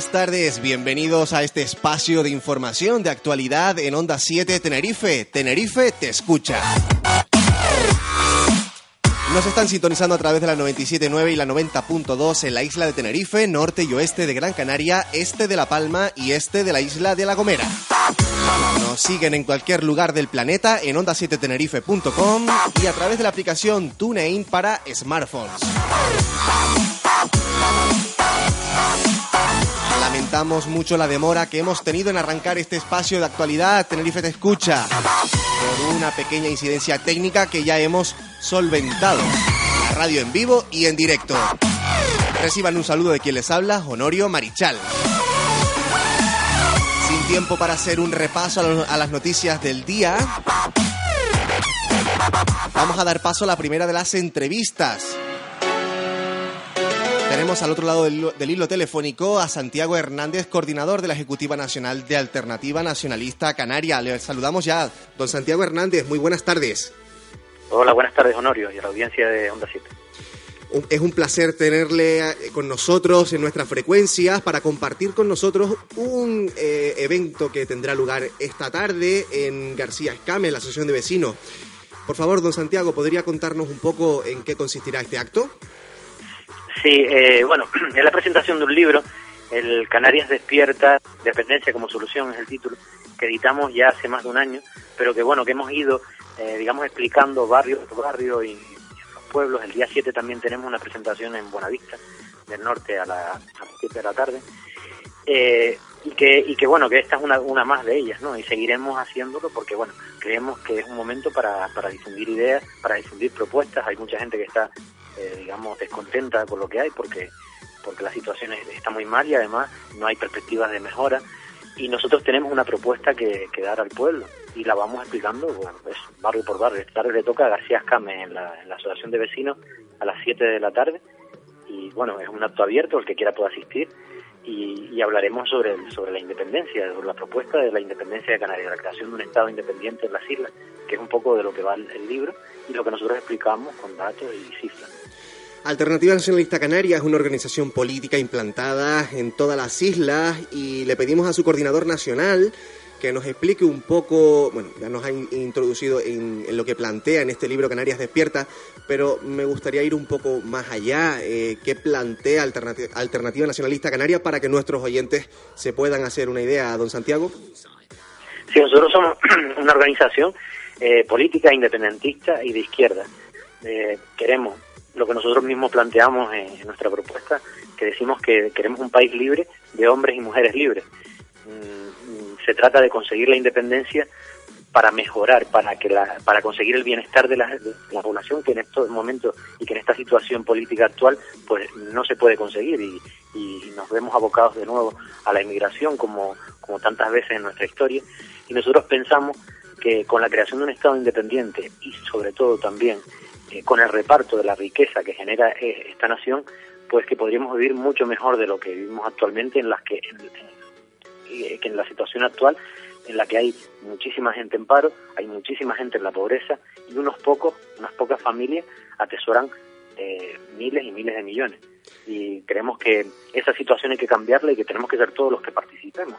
Buenas tardes, bienvenidos a este espacio de información de actualidad en Onda 7 Tenerife. Tenerife te escucha. Nos están sintonizando a través de la 97.9 y la 90.2 en la isla de Tenerife, norte y oeste de Gran Canaria, este de La Palma y este de la isla de La Gomera. Nos siguen en cualquier lugar del planeta en onda7tenerife.com y a través de la aplicación TuneIn para smartphones. Lamentamos mucho la demora que hemos tenido en arrancar este espacio de actualidad. Tenerife te escucha por una pequeña incidencia técnica que ya hemos solventado. La radio en vivo y en directo. Reciban un saludo de quien les habla, Honorio Marichal. Sin tiempo para hacer un repaso a, las noticias del día, vamos a dar paso a la primera de las entrevistas. Tenemos al otro lado del, hilo- del hilo telefónico a Santiago Hernández, coordinador de la Ejecutiva Nacional de Alternativa Nacionalista Canaria. Le saludamos ya. Don Santiago Hernández, muy buenas tardes. Hola, buenas tardes, Honorio, y a la audiencia de Onda 7. Un- Es un placer tenerle eh, con nosotros en nuestras frecuencias para compartir con nosotros un eh, evento que tendrá lugar esta tarde en García Escame, en la Asociación de Vecinos. Por favor, don Santiago, ¿podría contarnos un poco en qué consistirá este acto? Sí, eh, bueno, es la presentación de un libro, el Canarias Despierta, Dependencia como Solución es el título, que editamos ya hace más de un año, pero que bueno, que hemos ido, eh, digamos, explicando barrio por barrio y, los pueblos. El día 7 también tenemos una presentación en Buenavista, del norte a, la, a las 7 de la tarde. Eh, y que y que bueno que esta es una, una más de ellas no y seguiremos haciéndolo porque bueno creemos que es un momento para, para difundir ideas para difundir propuestas hay mucha gente que está eh, digamos descontenta con lo que hay porque porque la situación es- está muy mal y además no hay perspectivas de mejora y nosotros tenemos una propuesta que, dar al pueblo y la vamos explicando bueno, pues, barrio por barrio esta tarde le toca a García Escame en la, asociación de vecinos a las 7 de la tarde y bueno es un acto abierto el que quiera puede asistir y, y hablaremos sobre sobre la independencia, sobre la propuesta de la independencia de Canarias, la creación de un Estado independiente en las islas, que es un poco de lo que va el, el libro y lo que nosotros explicamos con datos y cifras. Alternativa Nacionalista Canaria es una organización política implantada en todas las islas y le pedimos a su coordinador nacional que nos explique un poco, bueno, ya nos ha in- introducido en, en lo que plantea en este libro Canarias Despierta, pero me gustaría ir un poco más allá. Eh, ¿Qué plantea Alternati- Alternativa Nacionalista Canaria para que nuestros oyentes se puedan hacer una idea, don Santiago? Sí, nosotros somos una organización eh, política independentista y de izquierda. Eh, queremos lo que nosotros mismos planteamos en, nuestra propuesta, que decimos que queremos un país libre de hombres y mujeres libres. Mm, se trata de conseguir la independencia para mejorar, para que la, para conseguir el bienestar de la, de la población que en estos momentos y que en esta situación política actual pues no se puede conseguir y, y nos vemos abocados de nuevo a la inmigración como, como tantas veces en nuestra historia y nosotros pensamos que con la creación de un Estado independiente y sobre todo también eh, con el reparto de la riqueza que genera eh, esta nación, pues que podríamos vivir mucho mejor de lo que vivimos actualmente en las que en, en- que en la situación actual en la que hay muchísima gente en paro, hay muchísima gente en la pobreza y unos pocos, unas pocas familias atesoran eh, miles y miles de millones. Y creemos que esa situación hay que cambiarla y que tenemos que ser todos los que participemos.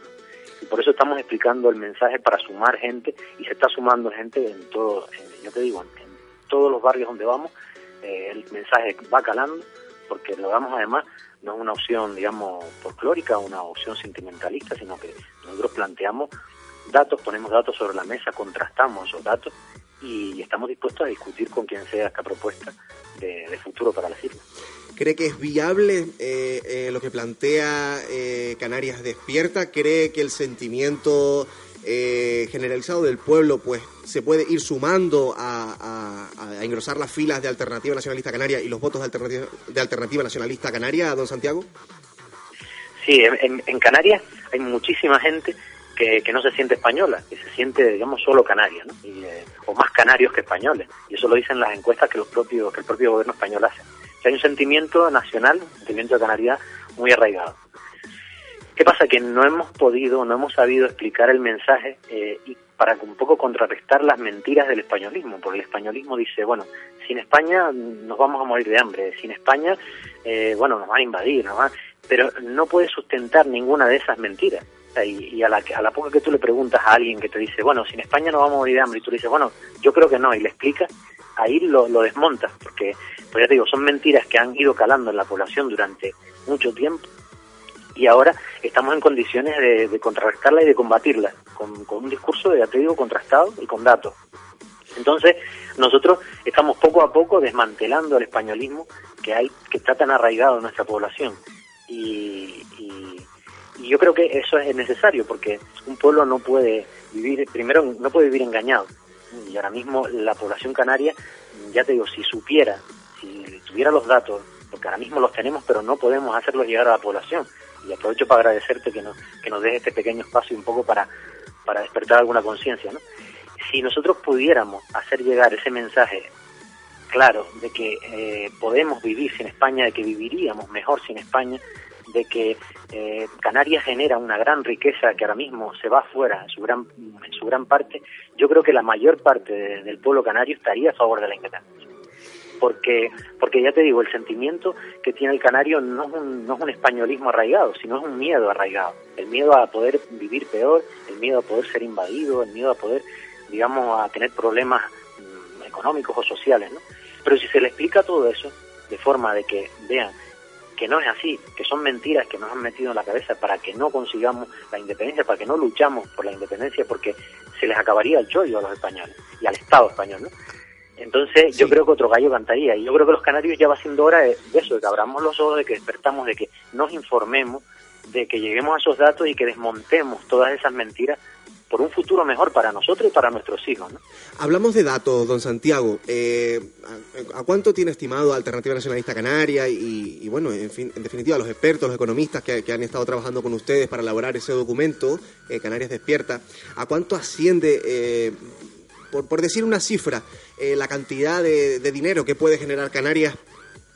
Y por eso estamos explicando el mensaje para sumar gente y se está sumando gente en todo, yo te digo, en todos los barrios donde vamos, eh, el mensaje va calando porque lo damos además no es una opción, digamos, folclórica, una opción sentimentalista, sino que nosotros planteamos datos, ponemos datos sobre la mesa, contrastamos esos datos y estamos dispuestos a discutir con quien sea esta propuesta de, futuro para las islas. ¿Cree que es viable eh, eh, lo que plantea eh, Canarias Despierta? ¿Cree que el sentimiento eh, generalizado del pueblo, pues se puede ir sumando a, engrosar las filas de Alternativa Nacionalista Canaria y los votos de Alternativa, de Alternativa Nacionalista Canaria, don Santiago? Sí, en, Canarias hay muchísima gente que, no se siente española, que se siente, digamos, solo canaria, ¿no? Eh, o más canarios que españoles. Y eso lo dicen las encuestas que, los propios, que el propio gobierno español hace. hay un sentimiento nacional, un sentimiento de canaridad muy arraigado. ¿Qué pasa? Que no hemos podido, no hemos sabido explicar el mensaje eh, y para un poco contrarrestar las mentiras del españolismo, porque el españolismo dice, bueno, sin España nos vamos a morir de hambre, sin España, eh, bueno, nos van a invadir, van... pero no puede sustentar ninguna de esas mentiras. y, a, la, a la poca que tú le preguntas a alguien que te dice, bueno, sin España no vamos a morir de hambre, y tú le dices, bueno, yo creo que no, y le explicas, ahí lo, lo porque, pues ya te digo, son mentiras que han ido calando en la población durante mucho tiempo y ahora estamos en condiciones de, contrarrestarla y de combatirla con, un discurso, de te digo, contrastado y con datos. Entonces, nosotros estamos poco a poco desmantelando el españolismo que hay, que está tan arraigado en nuestra población. Y, yo creo que eso es necesario porque un pueblo no puede vivir, primero, no puede vivir engañado. Y ahora mismo la población canaria, ya te digo, si supiera, si tuviera los datos, porque ahora mismo los tenemos, pero no podemos hacerlos llegar a la población y aprovecho para agradecerte que nos, que nos des este pequeño espacio un poco para, para despertar alguna conciencia. ¿no? Si nosotros pudiéramos hacer llegar ese mensaje claro de que eh, podemos vivir sin España, de que viviríamos mejor sin España, de que eh, Canarias genera una gran riqueza que ahora mismo se va fuera en su gran, en su gran parte, yo creo que la mayor parte del pueblo canario estaría a favor de la independencia porque, porque ya te digo, el sentimiento que tiene el canario no es, un, no es un españolismo arraigado, sino es un miedo arraigado. El miedo a poder vivir peor, el miedo a poder ser invadido, el miedo a poder, digamos, a tener problemas mm, económicos o sociales, ¿no? Pero si se le explica todo eso de forma de que vean que no es así, que son mentiras que nos han metido en la cabeza para que no consigamos la independencia, para que no luchamos por la independencia, porque se les acabaría el chollo a los españoles y al Estado español, ¿no? Entonces yo creo que otro gallo cantaría. Y yo creo que los canarios ya va siendo hora de, eso, de que abramos los ojos, de que despertamos, de que nos informemos, de que lleguemos a esos datos y que desmontemos todas esas mentiras por un futuro mejor para nosotros y para nuestros hijos. ¿no? Hablamos de datos, don Santiago. Eh, ¿a, cuánto tiene estimado Alternativa Nacionalista Canaria? Y, bueno, en, fin, en definitiva, los expertos, los economistas que, han estado trabajando con ustedes para elaborar ese documento, eh, Canarias Despierta, ¿a cuánto asciende eh, por, decir una cifra, eh, la cantidad de, dinero que puede generar Canarias,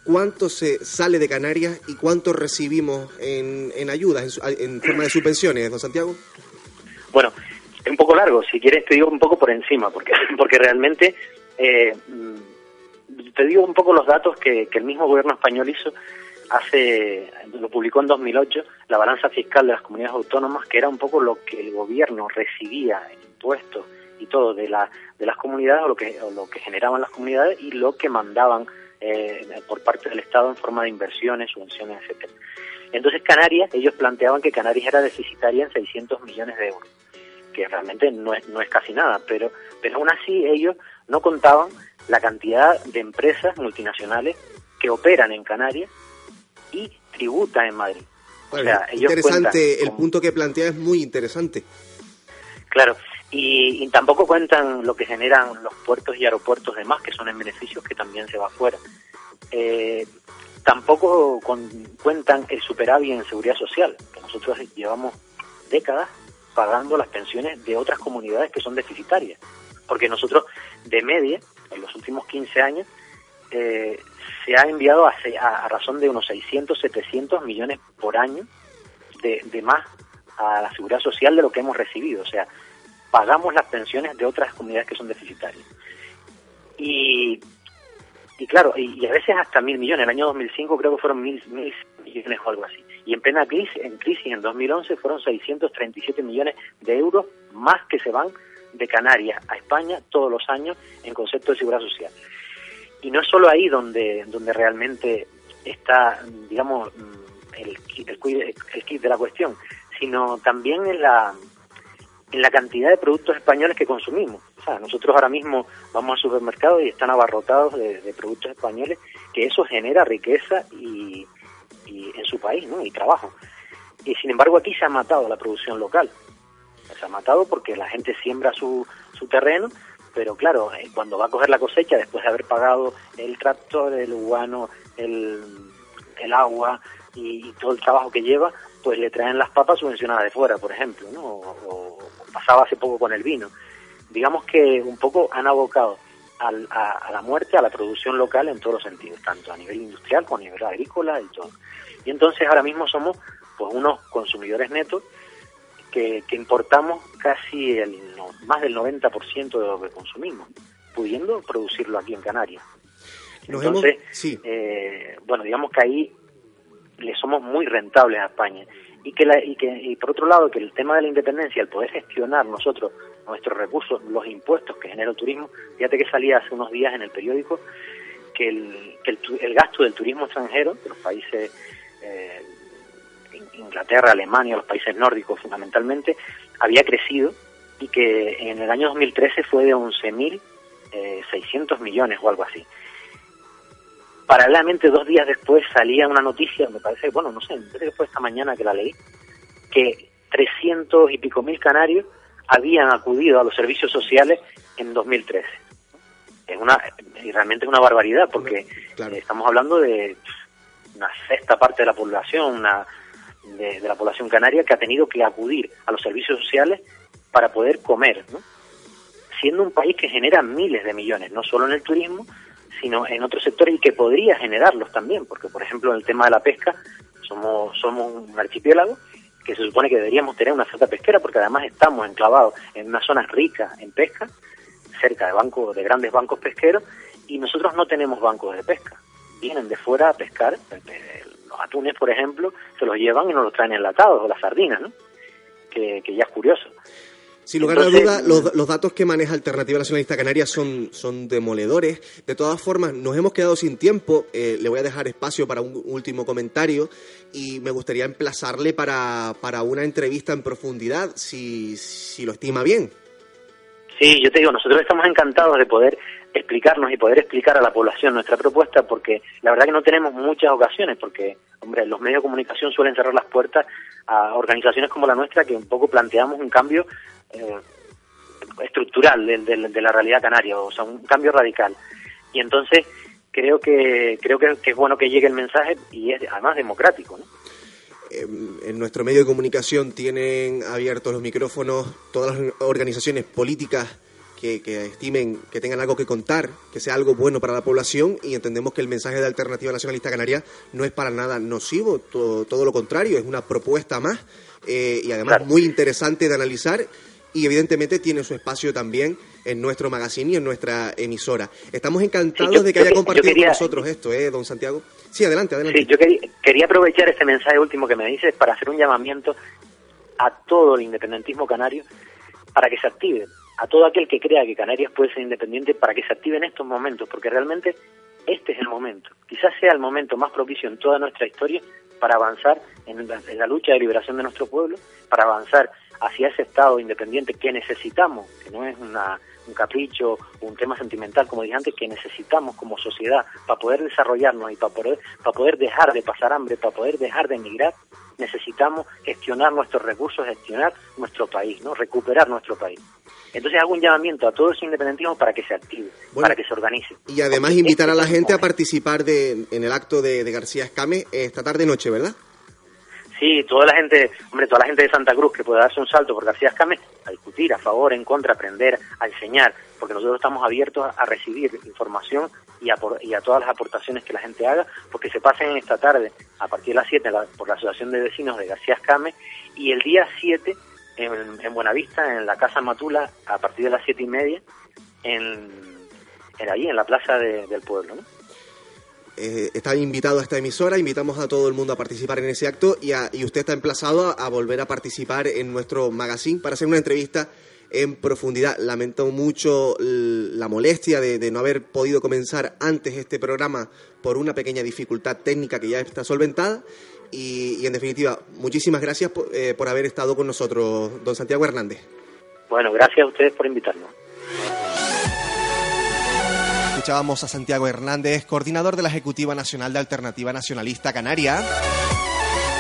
cuánto se sale de Canarias y cuánto recibimos en, en ayudas, en, forma de subvenciones, don Santiago? Bueno, es un poco largo, si quieres te digo un poco por encima, porque, porque realmente eh, te digo un poco los datos que, que el mismo gobierno español hizo hace, lo publicó en 2008, la balanza fiscal de las comunidades autónomas, que era un poco lo que el gobierno recibía en impuestos y todo de, la, de las comunidades o lo, que, lo que generaban las comunidades y lo que mandaban eh, por parte del Estado en forma de inversiones, subvenciones, etcétera. Entonces Canarias, ellos planteaban que Canarias era deficitaria en 600 millones de euros, que realmente no es, no es casi nada, pero, pero aún así ellos no contaban la cantidad de empresas multinacionales que operan en Canarias y tributan en Madrid. o sea, ellos interesante, el punto que plantea es muy interesante. Claro, y, tampoco cuentan lo que generan los puertos y aeropuertos demás, que son en beneficios que también se va afuera. Eh, tampoco cuentan el superávit en seguridad social, que nosotros llevamos décadas pagando las pensiones de otras comunidades que son deficitarias. Porque nosotros, de media, en los últimos 15 años, eh, se ha enviado a, a, razón de unos 600, 700 millones por año de, de más a la seguridad social de lo que hemos recibido. O sea, pagamos las pensiones de otras comunidades que son deficitarias. Y, y claro, y, a veces hasta mil millones. En el año 2005 creo que fueron mil, mil millones o algo así. Y en plena crisis, en crisis en 2011 fueron 637 millones de euros más que se van de Canarias a España todos los años en concepto de seguridad social. Y no es solo ahí donde, donde realmente está, digamos, el, el, el kit de la cuestión, sino también en la, en la cantidad de productos españoles que consumimos. O sea, nosotros ahora mismo vamos al supermercado y están abarrotados de, productos españoles, que eso genera riqueza y, en su país, ¿no? Y trabajo. Y sin embargo aquí se ha matado la producción local. se ha matado porque la gente siembra su, su terreno, pero claro, eh, cuando va a coger la cosecha, después de haber pagado el tractor, el guano, el, el agua y, todo el trabajo que lleva, pues le traen las papas subvencionadas de fuera, por ejemplo, ¿no? O, pasaba hace poco con el vino. Digamos que un poco han abocado al, a, a, la muerte a la producción local en todos los sentidos, tanto a nivel industrial como a nivel agrícola y todo. Y entonces ahora mismo somos pues unos consumidores netos que, importamos casi el, más del 90% de lo que consumimos, pudiendo producirlo aquí en Canarias. Entonces, eh, bueno, digamos que ahí le somos muy rentables a España. Y que, la, y que y por otro lado, que el tema de la independencia, el poder gestionar nosotros nuestros recursos, los impuestos que genera el turismo, fíjate que salía hace unos días en el periódico que el, que el, gasto del turismo extranjero de los países eh, Inglaterra, Alemania, los países nórdicos fundamentalmente, había crecido y que en el año 2013 fue de 11.600 eh, millones o algo así. Paralelamente, dos días después salía una noticia, me parece, bueno, no sé, creo que fue esta mañana que la leí, que 300 y pico mil canarios habían acudido a los servicios sociales en 2013. Es una, y realmente es una barbaridad, porque estamos hablando de una sexta parte de la población, una de, la población canaria que ha tenido que acudir a los servicios sociales para poder comer, ¿no? siendo un país que genera miles de millones, no solo en el turismo, sino en otros sectores y que podría generarlos también, porque por ejemplo en el tema de la pesca somos, somos un archipiélago que se supone que deberíamos tener una flota pesquera porque además estamos enclavados en una zona rica en pesca, cerca de bancos, de grandes bancos pesqueros, y nosotros no tenemos bancos de pesca. Vienen de fuera a pescar, atunes, por ejemplo, se los llevan y nos los traen enlatados, o las sardinas, ¿no? Que, ya es curioso. Sin lugar a duda, los, datos que maneja Alternativa Nacionalista Canaria son, son demoledores. De todas formas, nos hemos quedado sin tiempo. Eh, le voy a dejar espacio para un último comentario y me gustaría emplazarle para, para una entrevista en profundidad, si, si lo estima bien. Sí, yo te digo, nosotros estamos encantados de poder explicarnos y poder explicar a la población nuestra propuesta porque la verdad que no tenemos muchas ocasiones porque, hombre, los medios de comunicación suelen cerrar las puertas a organizaciones como la nuestra que un poco planteamos un cambio eh, estructural de, la realidad canaria, o sea, un cambio radical. Y entonces creo que creo que, es bueno que llegue el mensaje y es además democrático, ¿no? en nuestro medio de comunicación tienen abiertos los micrófonos todas las organizaciones políticas que, estimen que tengan algo que contar, que sea algo bueno para la población y entendemos que el mensaje de Alternativa Nacionalista Canaria no es para nada nocivo, todo, lo contrario, es una propuesta más eh, y además muy interesante de analizar y evidentemente tiene su espacio también en nuestro magazine y en nuestra emisora. Estamos encantados de que haya compartido con nosotros esto, ¿eh, don Santiago? Sí, adelante, adelante. Sí, yo quería, aprovechar este mensaje último que me dices para hacer un llamamiento a todo el independentismo canario para que se active, a todo aquel que crea que Canarias puede ser independiente para que se active en estos momentos, porque realmente este es el momento. Quizás sea el momento más propicio en toda nuestra historia para avanzar en la, lucha de liberación de nuestro pueblo, para avanzar hacia ese Estado independiente que necesitamos, que no es una, un capricho, un tema sentimental, como dije antes, que necesitamos como sociedad para poder desarrollarnos y para poder, para poder dejar de pasar hambre, para poder dejar de emigrar, necesitamos gestionar nuestros recursos, gestionar nuestro país, ¿no? recuperar nuestro país. Entonces hago un llamamiento a todo ese independentismo para que se active, para que se organice. Y además invitar a la gente a participar de, en el acto de, García Escame esta tarde noche, ¿verdad? Sí, toda la gente, hombre, toda la gente de Santa Cruz que pueda darse un salto por García Escame a discutir, a favor, en contra, aprender, a enseñar, porque nosotros estamos abiertos a, recibir información y a, y a todas las aportaciones que la gente haga, porque se pasen esta tarde a partir de las 7 por la Asociación de Vecinos de García Escame y el día 7 en, Buenavista, en la Casa Matula, a partir de las siete y media, en, en ahí, en la plaza del pueblo. ¿no? Eh, está invitado a esta emisora, invitamos a todo el mundo a participar en ese acto y, y usted está emplazado a, volver a participar en nuestro magazine para hacer una entrevista en profundidad. Lamento mucho la molestia de, no haber podido comenzar antes este programa por una pequeña dificultad técnica que ya está solventada y, en definitiva, muchísimas gracias eh, por, haber estado con nosotros, don Santiago Hernández. Bueno, gracias a ustedes por invitarnos. Escuchábamos a Santiago Hernández, coordinador de la Ejecutiva Nacional de Alternativa Nacionalista Canaria,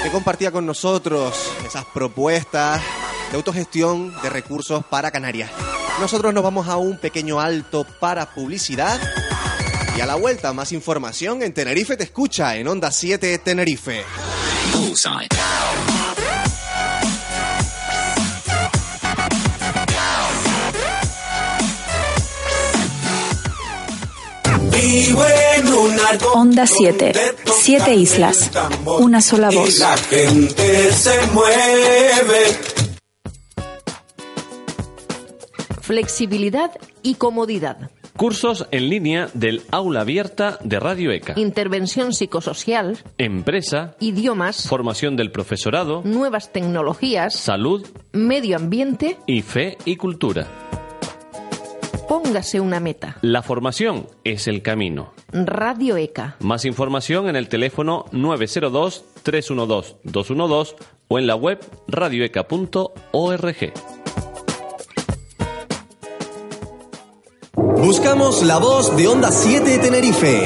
que compartía con nosotros esas propuestas de autogestión de recursos para Canarias. Nosotros nos vamos a un pequeño alto para publicidad. Y a la vuelta, más información en Tenerife Te Escucha, en Onda 7 Tenerife. Onda 7. Siete islas. Una sola voz. la gente se mueve. Flexibilidad y comodidad. Cursos en línea del aula abierta de Radio ECA. Intervención psicosocial. Empresa. Idiomas. Formación del profesorado. Nuevas tecnologías. Salud. Medio ambiente. Y fe y cultura. Póngase una meta. La formación es el camino. Radio ECA. Más información en el teléfono 902-312-212 o en la web radioeca.org. Buscamos la voz de Onda 7 Tenerife.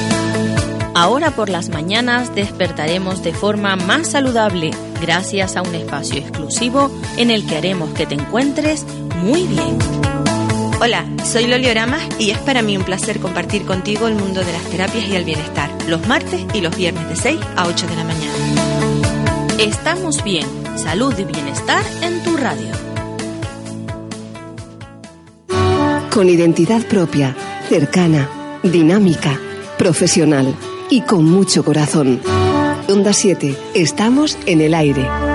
Ahora por las mañanas despertaremos de forma más saludable gracias a un espacio exclusivo en el que haremos que te encuentres muy bien. Hola, soy Loli Oramas y es para mí un placer compartir contigo el mundo de las terapias y el bienestar, los martes y los viernes de 6 a 8 de la mañana. Estamos bien, salud y bienestar en tu radio. Con identidad propia, cercana, dinámica, profesional y con mucho corazón. Onda 7, estamos en el aire.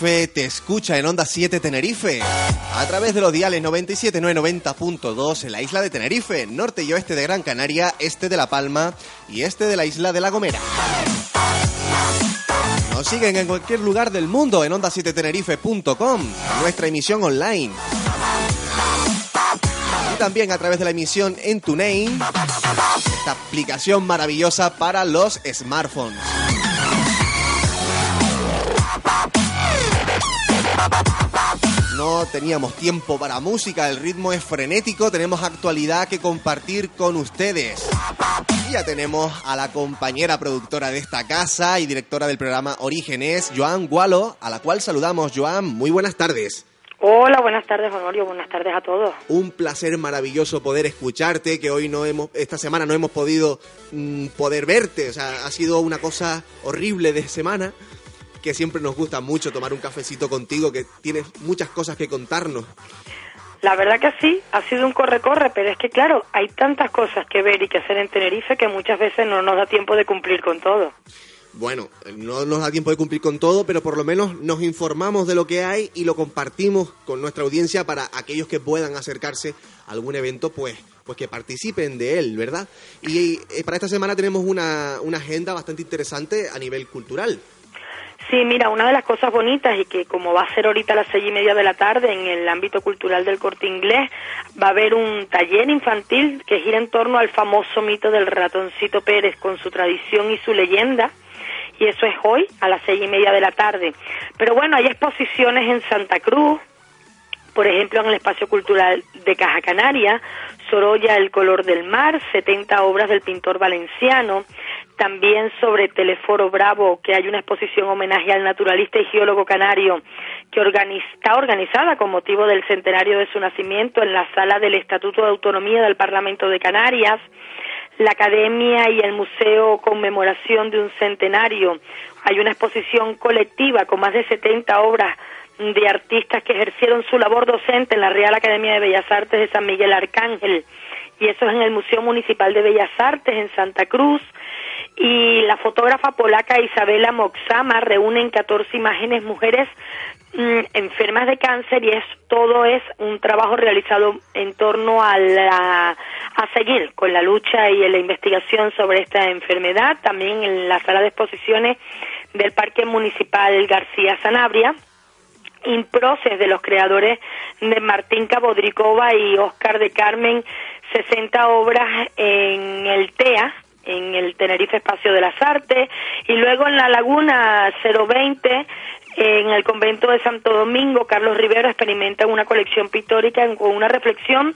Te escucha en Onda 7 Tenerife, a través de los diales 97.990.2 en la isla de Tenerife, norte y oeste de Gran Canaria, este de La Palma y este de la isla de La Gomera. Nos siguen en cualquier lugar del mundo en onda7tenerife.com, nuestra emisión online. Y también a través de la emisión en TuneIn, esta aplicación maravillosa para los smartphones. No teníamos tiempo para música, el ritmo es frenético, tenemos actualidad que compartir con ustedes. Y ya tenemos a la compañera productora de esta casa y directora del programa Orígenes, Joan Gualo, a la cual saludamos. Joan, muy buenas tardes. Hola, buenas tardes, Honorio. Buenas tardes a todos. Un placer maravilloso poder escucharte, que hoy no hemos, esta semana no hemos podido mm, poder verte. O sea, ha sido una cosa horrible de semana, que siempre nos gusta mucho tomar un cafecito contigo, que tienes muchas cosas que contarnos. La verdad que sí, ha sido un corre-corre, pero es que claro, hay tantas cosas que ver y que hacer en Tenerife que muchas veces no nos da tiempo de cumplir con todo. Bueno, no nos da tiempo de cumplir con todo, pero por lo menos nos informamos de lo que hay y lo compartimos con nuestra audiencia para aquellos que puedan acercarse a algún evento, pues, pues que participen de él, ¿verdad? Y eh, para esta semana tenemos una, una agenda bastante interesante a nivel cultural. Sí, mira, una de las cosas bonitas y que como va a ser ahorita a las seis y media de la tarde en el ámbito cultural del corte inglés, va a haber un taller infantil que gira en torno al famoso mito del ratoncito Pérez con su tradición y su leyenda. Y eso es hoy a las seis y media de la tarde. Pero bueno, hay exposiciones en Santa Cruz, por ejemplo, en el Espacio Cultural de Caja Canaria, Sorolla, El color del mar, 70 obras del pintor valenciano, también sobre Teleforo Bravo, que hay una exposición homenaje al naturalista y geólogo canario que está organizada con motivo del centenario de su nacimiento en la sala del Estatuto de Autonomía del Parlamento de Canarias, la Academia y el Museo Conmemoración de un Centenario. Hay una exposición colectiva con más de 70 obras de artistas que ejercieron su labor docente en la Real Academia de Bellas Artes de San Miguel Arcángel y eso es en el Museo Municipal de Bellas Artes en Santa Cruz. Y la fotógrafa polaca Isabela Moxama reúne 14 imágenes mujeres mm, enfermas de cáncer y es todo es un trabajo realizado en torno a la a seguir con la lucha y la investigación sobre esta enfermedad también en la sala de exposiciones del Parque Municipal García Sanabria Improces de los creadores de Martín Cabodricova y Oscar de Carmen 60 obras en el TEA en el Tenerife Espacio de las Artes y luego en la Laguna 020 en el convento de Santo Domingo, Carlos Rivero experimenta una colección pictórica con una reflexión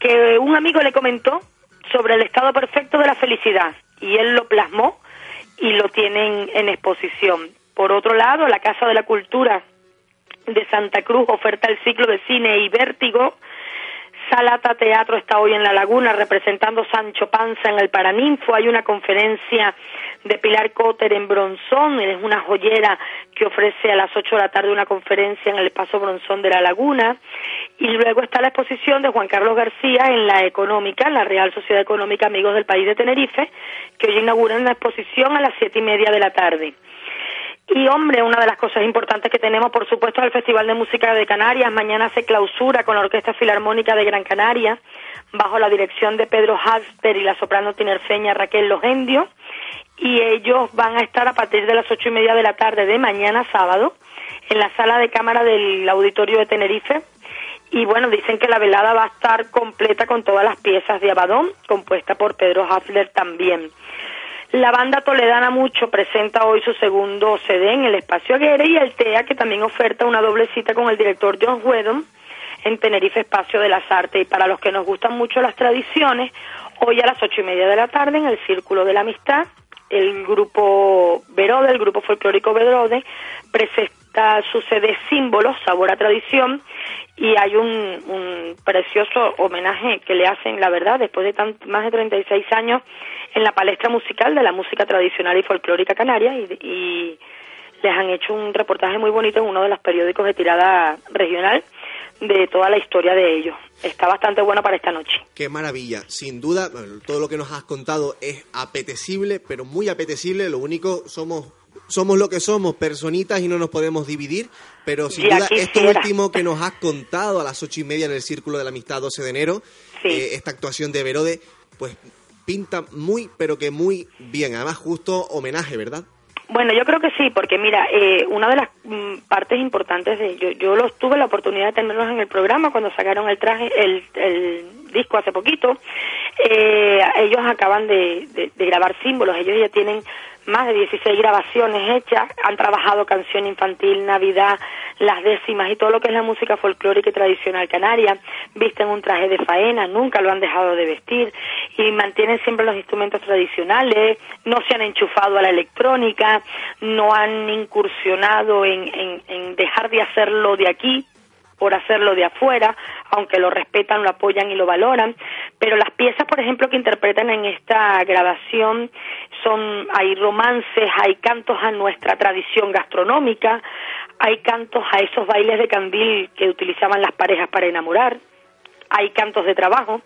que un amigo le comentó sobre el estado perfecto de la felicidad y él lo plasmó y lo tienen en exposición. Por otro lado, la Casa de la Cultura de Santa Cruz oferta el ciclo de cine y vértigo Salata Teatro está hoy en La Laguna representando Sancho Panza en el Paraninfo. Hay una conferencia de Pilar Cotter en Bronzón, es una joyera que ofrece a las 8 de la tarde una conferencia en el Paso Bronzón de La Laguna. Y luego está la exposición de Juan Carlos García en la Económica, en la Real Sociedad Económica Amigos del País de Tenerife, que hoy inaugura una exposición a las siete y media de la tarde. Y hombre, una de las cosas importantes que tenemos, por supuesto, es el Festival de Música de Canarias. Mañana se clausura con la Orquesta Filarmónica de Gran Canaria, bajo la dirección de Pedro Halster y la soprano tinerfeña Raquel Logendio. Y ellos van a estar a partir de las ocho y media de la tarde de mañana sábado en la sala de cámara del Auditorio de Tenerife. Y bueno, dicen que la velada va a estar completa con todas las piezas de Abadón, compuesta por Pedro Hafler también. La banda toledana Mucho presenta hoy su segundo CD en el Espacio Aguere y el TEA que también oferta una doble cita con el director John Whedon en Tenerife Espacio de las Artes. Y para los que nos gustan mucho las tradiciones, hoy a las ocho y media de la tarde en el Círculo de la Amistad, el grupo Verode, el grupo folclórico Verode, presenta su CD Símbolos, Sabor a Tradición, y hay un, precioso homenaje que le hacen, la verdad, después de tan, más de 36 años en la palestra musical de la música tradicional y folclórica canaria y, les han hecho un reportaje muy bonito en uno de los periódicos de tirada regional de toda la historia de ellos. Está bastante bueno para esta noche. Qué maravilla. Sin duda, todo lo que nos has contado es apetecible, pero muy apetecible. Lo único, somos somos lo que somos, personitas y no nos podemos dividir, pero sin duda esto último que nos has contado a las ocho y media en el Círculo de la Amistad 12 de enero, eh, esta actuación de Verode, pues pinta muy, pero que muy bien. Además, justo homenaje, ¿verdad? Bueno, yo creo que sí, porque mira, eh, una de las mm, partes importantes de yo, yo los tuve la oportunidad de tenerlos en el programa cuando sacaron el traje, el, el disco hace poquito. Eh, ellos acaban de, grabar símbolos, ellos ya tienen más de 16 grabaciones hechas, han trabajado canción infantil, Navidad, las décimas y todo lo que es la música folclórica y tradicional canaria, visten un traje de faena, nunca lo han dejado de vestir. Y mantienen siempre los instrumentos tradicionales, no se han enchufado a la electrónica, no han incursionado en dejar de hacerlo de aquí por hacerlo de afuera, aunque lo respetan, lo apoyan y lo valoran, pero las piezas, por ejemplo, que interpretan en esta grabación son, hay romances, hay cantos a nuestra tradición gastronómica, hay cantos a esos bailes de candil que utilizaban las parejas para enamorar, hay cantos de trabajo,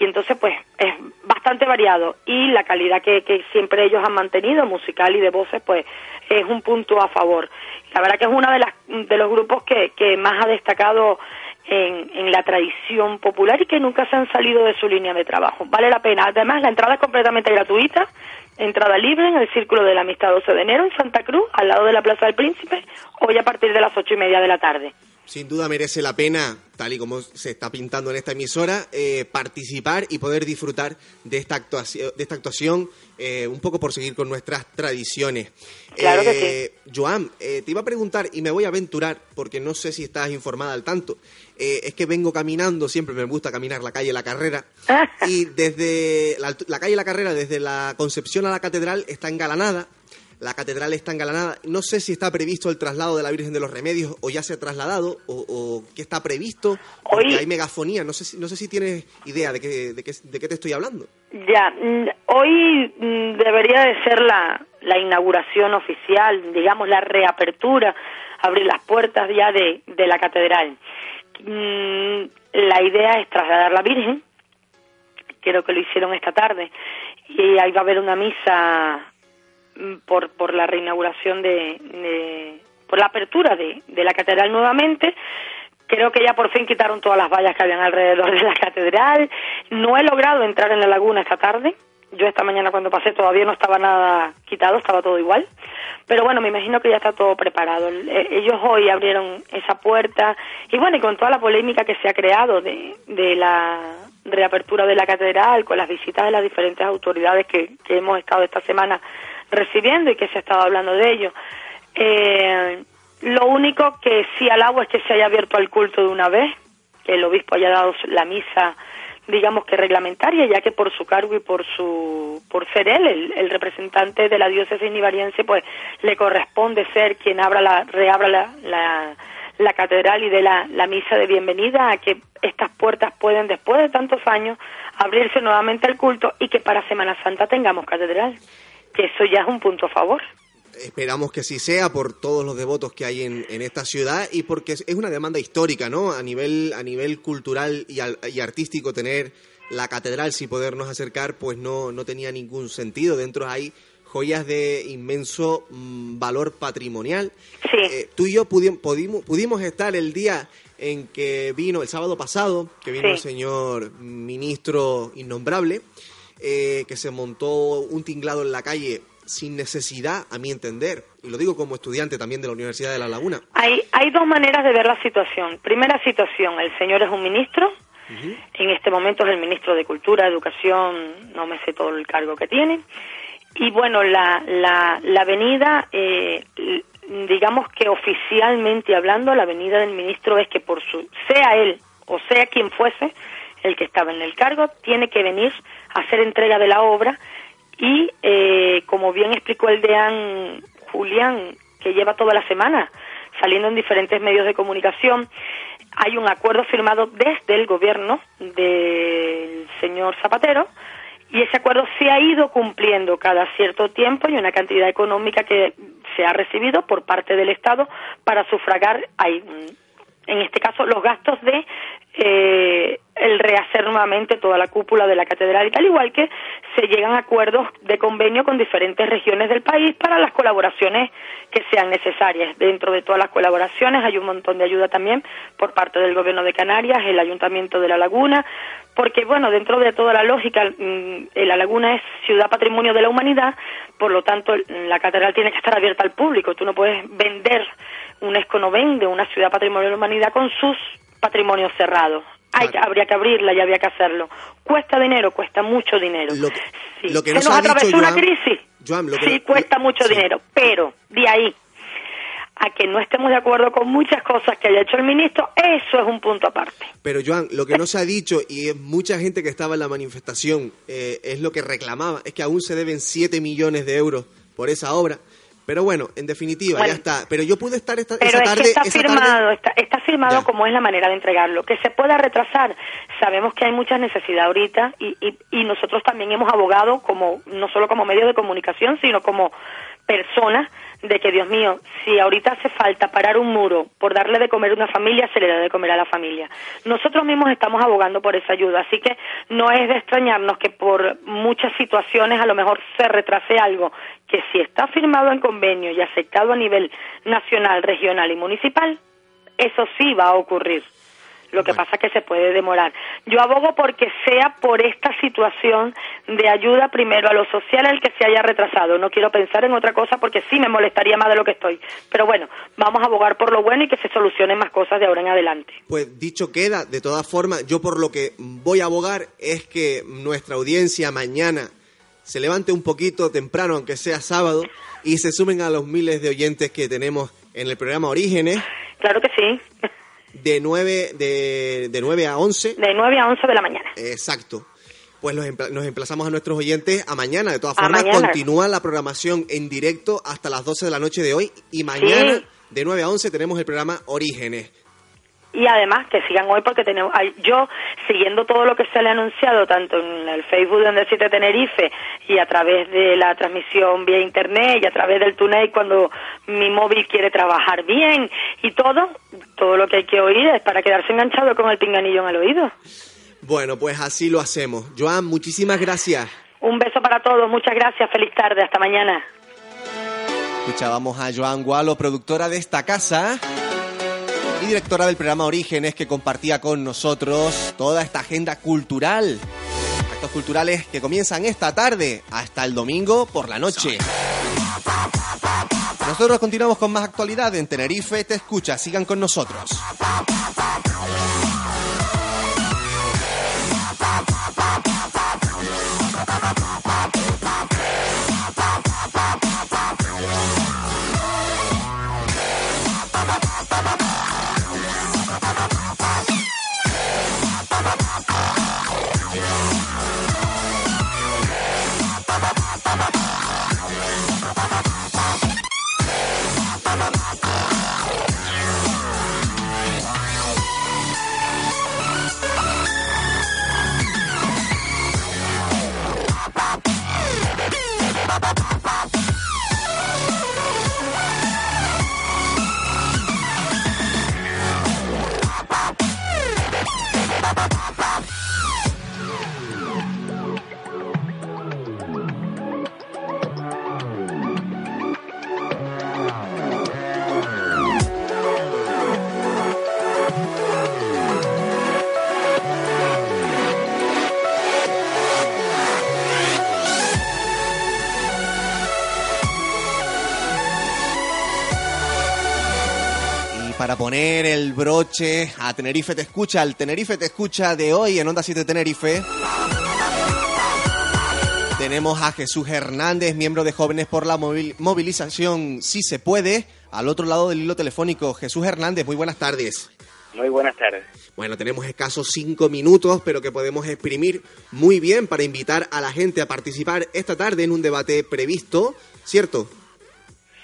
y entonces pues es bastante variado y la calidad que, siempre ellos han mantenido musical y de voces pues es un punto a favor la verdad que es uno de, las, de los grupos que, que más ha destacado en, en, la tradición popular y que nunca se han salido de su línea de trabajo. Vale la pena. Además, la entrada es completamente gratuita, entrada libre en el Círculo de la Amistad 12 de enero en Santa Cruz, al lado de la Plaza del Príncipe, hoy a partir de las ocho y media de la tarde sin duda merece la pena, tal y como se está pintando en esta emisora, eh, participar y poder disfrutar de esta actuación, de esta actuación eh, un poco por seguir con nuestras tradiciones. Claro que sí. Eh, Joan, te iba a preguntar y me voy a aventurar, porque no sé si estás informada al tanto. es que vengo caminando, siempre me gusta caminar la calle La Carrera, y desde la, la calle La Carrera, desde la Concepción a la Catedral, está engalanada la catedral está engalanada. No sé si está previsto el traslado de la Virgen de los Remedios o ya se ha trasladado o, qué está previsto. Porque hay megafonía. No sé si, no sé si tienes idea de, qué, de, qué, de qué te estoy hablando. Ya, mm, hoy mm, debería de ser la, la inauguración oficial, digamos, la reapertura, abrir las puertas ya de, de la catedral. Mm, la idea es trasladar la Virgen creo que lo hicieron esta tarde, y ahí va a haber una misa por, por la reinauguración de, de- por la apertura de, de la catedral nuevamente. Creo que ya por fin quitaron todas las vallas que habían alrededor de la catedral. No he logrado entrar en la laguna esta tarde. Yo esta mañana cuando pasé todavía no estaba nada quitado, estaba todo igual. Pero bueno, me imagino que ya está todo preparado. Eh, Ellos hoy abrieron esa puerta y bueno, y con toda la polémica que se ha creado de, de la reapertura de la catedral, con las visitas de las diferentes autoridades que, que hemos estado esta semana recibiendo y que se ha estado hablando de ello. Eh, lo único que sí alabo es que se haya abierto al culto de una vez, que el obispo haya dado la misa, digamos que reglamentaria, ya que por su cargo y por su por ser él el, representante de la diócesis nivariense, pues le corresponde ser quien abra la reabra la, la, la catedral y de la, la misa de bienvenida a que estas puertas pueden después de tantos años abrirse nuevamente al culto y que para Semana Santa tengamos catedral, que eso ya es un punto a favor. Esperamos que así sea por todos los devotos que hay en, en esta ciudad y porque es es una demanda histórica, ¿no? A nivel, a nivel cultural y, al- y artístico tener la catedral sin podernos acercar, pues no, no tenía ningún sentido. Dentro hay joyas de inmenso mm, valor patrimonial. Eh, tú y yo pudi- pudimos, pudimos estar el día en que vino, el sábado pasado, que vino Sí. el señor ministro innombrable, eh, que se montó un tinglado en la calle sin necesidad, a mi entender, y lo digo como estudiante también de la Universidad de La Laguna. Hay, hay dos maneras de ver la situación. Primera situación, el señor es un ministro, en este momento es el ministro de Cultura, Educación, no me sé todo el cargo que tiene. Y bueno, la, la, la avenida, eh, digamos que oficialmente hablando, la avenida del ministro es que por su, sea él o sea quien fuese el que estaba en el cargo, tiene que venir a hacer entrega de la obra y eh, como bien explicó el deán Julián, que lleva toda la semana saliendo en diferentes medios de comunicación, hay un acuerdo firmado desde el gobierno del señor Zapatero y ese acuerdo se ha ido cumpliendo cada cierto tiempo y una cantidad económica que se ha recibido por parte del Estado para sufragar. Hay, en este caso los gastos de eh, el rehacer nuevamente toda la cúpula de la catedral y tal igual que se llegan a acuerdos de convenio con diferentes regiones del país para las colaboraciones que sean necesarias. Dentro de todas las colaboraciones hay un montón de ayuda también por parte del Gobierno de Canarias, el Ayuntamiento de La Laguna, porque bueno, dentro de toda la lógica, mm, eh, La Laguna es ciudad patrimonio de la humanidad, por lo tanto la catedral tiene que estar abierta al público. Tú no puedes vender, UNESCO no vende una ciudad patrimonio de la humanidad con sus patrimonios cerrados. Hay, que- habría que abrirla y habría que hacerlo. Cuesta dinero, cuesta mucho dinero. Lo que, Sí. lo que Se nos nos ha atravesó dicho una Joan, crisis. Joan, lo que Sí, cuesta mucho dinero, pero de ahí a que no estemos de acuerdo con muchas cosas que haya hecho el ministro, eso es un punto aparte. Pero Joan, lo que no se ha dicho y es mucha gente que estaba en la manifestación eh, es lo que reclamaba, es que aún se deben 7 millones de euros por esa obra. Pero bueno, en definitiva, Bueno. ya está. Pero yo pude estar esta, Pero esa es que está firmado, tarde- está, está firmado Ya. como es la manera de entregarlo. Que se pueda retrasar, sabemos que hay mucha necesidad ahorita y, y, y nosotros también hemos abogado como no solo como medio de comunicación, sino como personas de que Dios mío, si ahorita hace falta parar un muro por darle de comer a una familia, se le da de comer a la familia. Nosotros mismos estamos abogando por esa ayuda, así que no es de extrañarnos que por muchas situaciones a lo mejor se retrase algo que si está firmado en convenio y aceptado a nivel nacional, regional y municipal, eso sí va a ocurrir. Lo que pasa es que se puede demorar. Yo abogo porque sea por esta situación de ayuda primero a lo social el que se haya retrasado. No quiero pensar en otra cosa porque sí me molestaría más de lo que estoy. Pero bueno, vamos a abogar por lo bueno y que se solucionen más cosas de ahora en adelante. Pues dicho queda, de todas formas, yo por lo que voy a abogar es que nuestra audiencia mañana se levante un poquito temprano, aunque sea sábado, y se sumen a los miles de oyentes que tenemos en el programa Orígenes, Claro que sí. De 9, de, de 9 a 11. De 9 a 11 de la mañana. Exacto. Pues nos emplazamos a nuestros oyentes a mañana. De todas formas, continúa la programación en directo hasta las 12 de la noche de hoy. Y mañana, Sí. de 9 a 11, tenemos el programa Orígenes. Y además que sigan hoy porque tenemos yo siguiendo todo lo que se le ha anunciado tanto en el Facebook de Under 7 Tenerife y a través de la transmisión vía internet y a través del túnel cuando mi móvil quiere trabajar bien y todo, todo lo que hay que oír es para quedarse enganchado con el pinganillo en el oído. Bueno, pues así lo hacemos. Joan, muchísimas gracias. Un beso para todos, muchas gracias, feliz tarde, hasta mañana. Escuchábamos a Joan Gualo, productora de esta casa y directora del programa Orígenes, que compartía con nosotros toda esta agenda cultural. Actos culturales que comienzan esta tarde hasta el domingo por la noche. Nosotros continuamos con más actualidad en Tenerife. Te escucha, sigan con nosotros. Para poner el broche a Tenerife Te Escucha, al Tenerife Te Escucha de hoy en Onda 7 Tenerife. Tenemos a Jesús Hernández, miembro de Jóvenes por la Movilización Si Se Puede, al otro lado del hilo telefónico. Jesús Hernández, muy buenas tardes. Muy buenas tardes. Bueno, tenemos escasos cinco minutos, pero que podemos exprimir muy bien para invitar a la gente a participar esta tarde en un debate previsto, ¿cierto?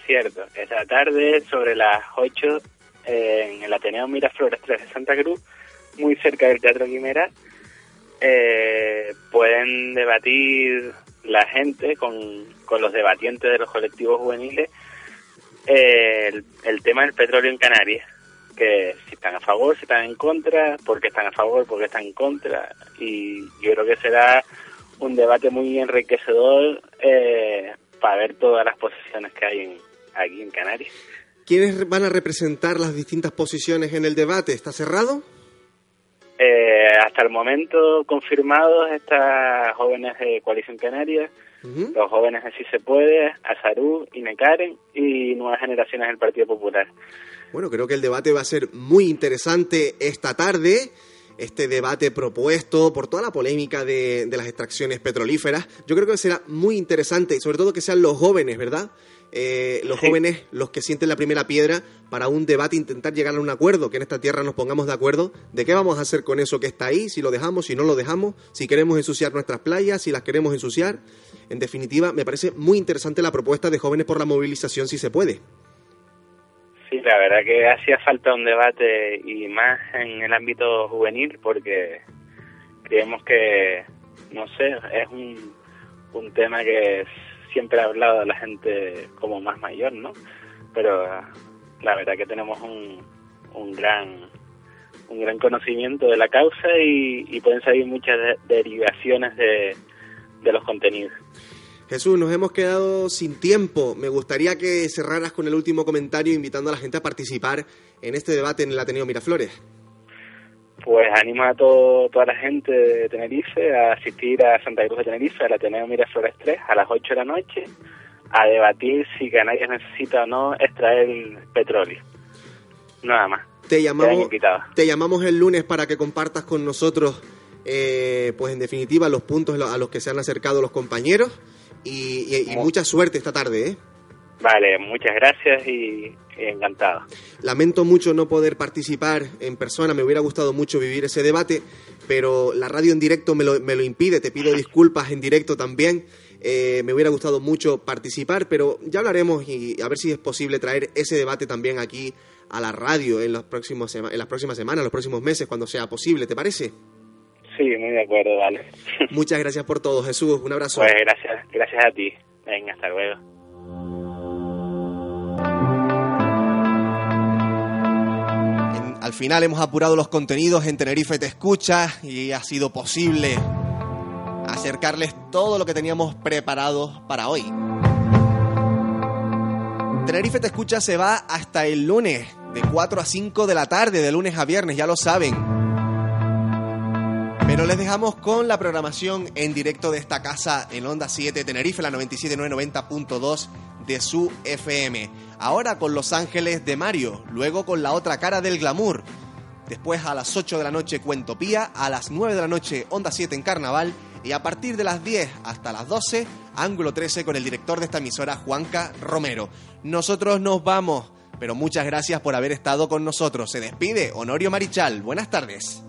Cierto, esta tarde sobre las 8 en el Ateneo Miraflores 3 de Santa Cruz, muy cerca del Teatro Quimera. Eh, pueden debatir la gente con, con, los debatientes de los colectivos juveniles eh, el, tema del petróleo en Canarias, que si están a favor, si están en contra, por qué están a favor, por qué están en contra, y yo creo que será un debate muy enriquecedor eh, para ver todas las posiciones que hay en, aquí en Canarias. ¿Quiénes van a representar las distintas posiciones en el debate? ¿Está cerrado? Eh, hasta el momento confirmados estas jóvenes de Coalición Canaria, uh -huh. los jóvenes de Si Se Puede, Azarú, Inecaren y nuevas generaciones del Partido Popular. Bueno, creo que el debate va a ser muy interesante esta tarde. Este debate propuesto por toda la polémica de, de las extracciones petrolíferas. Yo creo que será muy interesante, sobre todo que sean los jóvenes, ¿verdad? Eh, los sí. jóvenes los que sienten la primera piedra para un debate, intentar llegar a un acuerdo, que en esta tierra nos pongamos de acuerdo de qué vamos a hacer con eso que está ahí, si lo dejamos, si no lo dejamos, si queremos ensuciar nuestras playas, si las queremos ensuciar. En definitiva, me parece muy interesante la propuesta de jóvenes por la movilización, si se puede. Sí, la verdad que hacía falta un debate y más en el ámbito juvenil porque creemos que, no sé, es un, un tema que siempre ha hablado a la gente como más mayor, ¿no? Pero la verdad que tenemos un, un gran un gran conocimiento de la causa y, y pueden salir muchas de, derivaciones de, de los contenidos. Jesús, nos hemos quedado sin tiempo. Me gustaría que cerraras con el último comentario invitando a la gente a participar en este debate en el Ateneo Miraflores. Pues animo a todo, toda la gente de Tenerife a asistir a Santa Cruz de Tenerife, al Ateneo Miraflores 3, a las 8 de la noche, a debatir si Canarias necesita o no extraer petróleo. Nada más. Te llamamos, te llamamos el lunes para que compartas con nosotros, eh, pues en definitiva, los puntos a los que se han acercado los compañeros y, y, y mucha suerte esta tarde, ¿eh? Vale, muchas gracias y, encantado. Lamento mucho no poder participar en persona, me hubiera gustado mucho vivir ese debate, pero la radio en directo me lo, me lo impide, te pido disculpas en directo también. Eh, me hubiera gustado mucho participar, pero ya hablaremos y a ver si es posible traer ese debate también aquí a la radio en, los próximos en las próximas semanas, los próximos meses, cuando sea posible, ¿te parece? Sí, muy de acuerdo, vale. Muchas gracias por todo, Jesús. Un abrazo. Pues gracias, gracias a ti. Venga, hasta luego. Al final hemos apurado los contenidos en Tenerife Te Escucha y ha sido posible acercarles todo lo que teníamos preparado para hoy. Tenerife Te Escucha se va hasta el lunes, de 4 a 5 de la tarde, de lunes a viernes, ya lo saben. Pero les dejamos con la programación en directo de esta casa en Onda 7 Tenerife, la 97990.2 de su FM. Ahora con Los Ángeles de Mario, luego con la otra cara del glamour. Después a las 8 de la noche Cuento Pía, a las 9 de la noche Onda 7 en Carnaval y a partir de las 10 hasta las 12 Ángulo 13 con el director de esta emisora Juanca Romero. Nosotros nos vamos, pero muchas gracias por haber estado con nosotros. Se despide Honorio Marichal. Buenas tardes.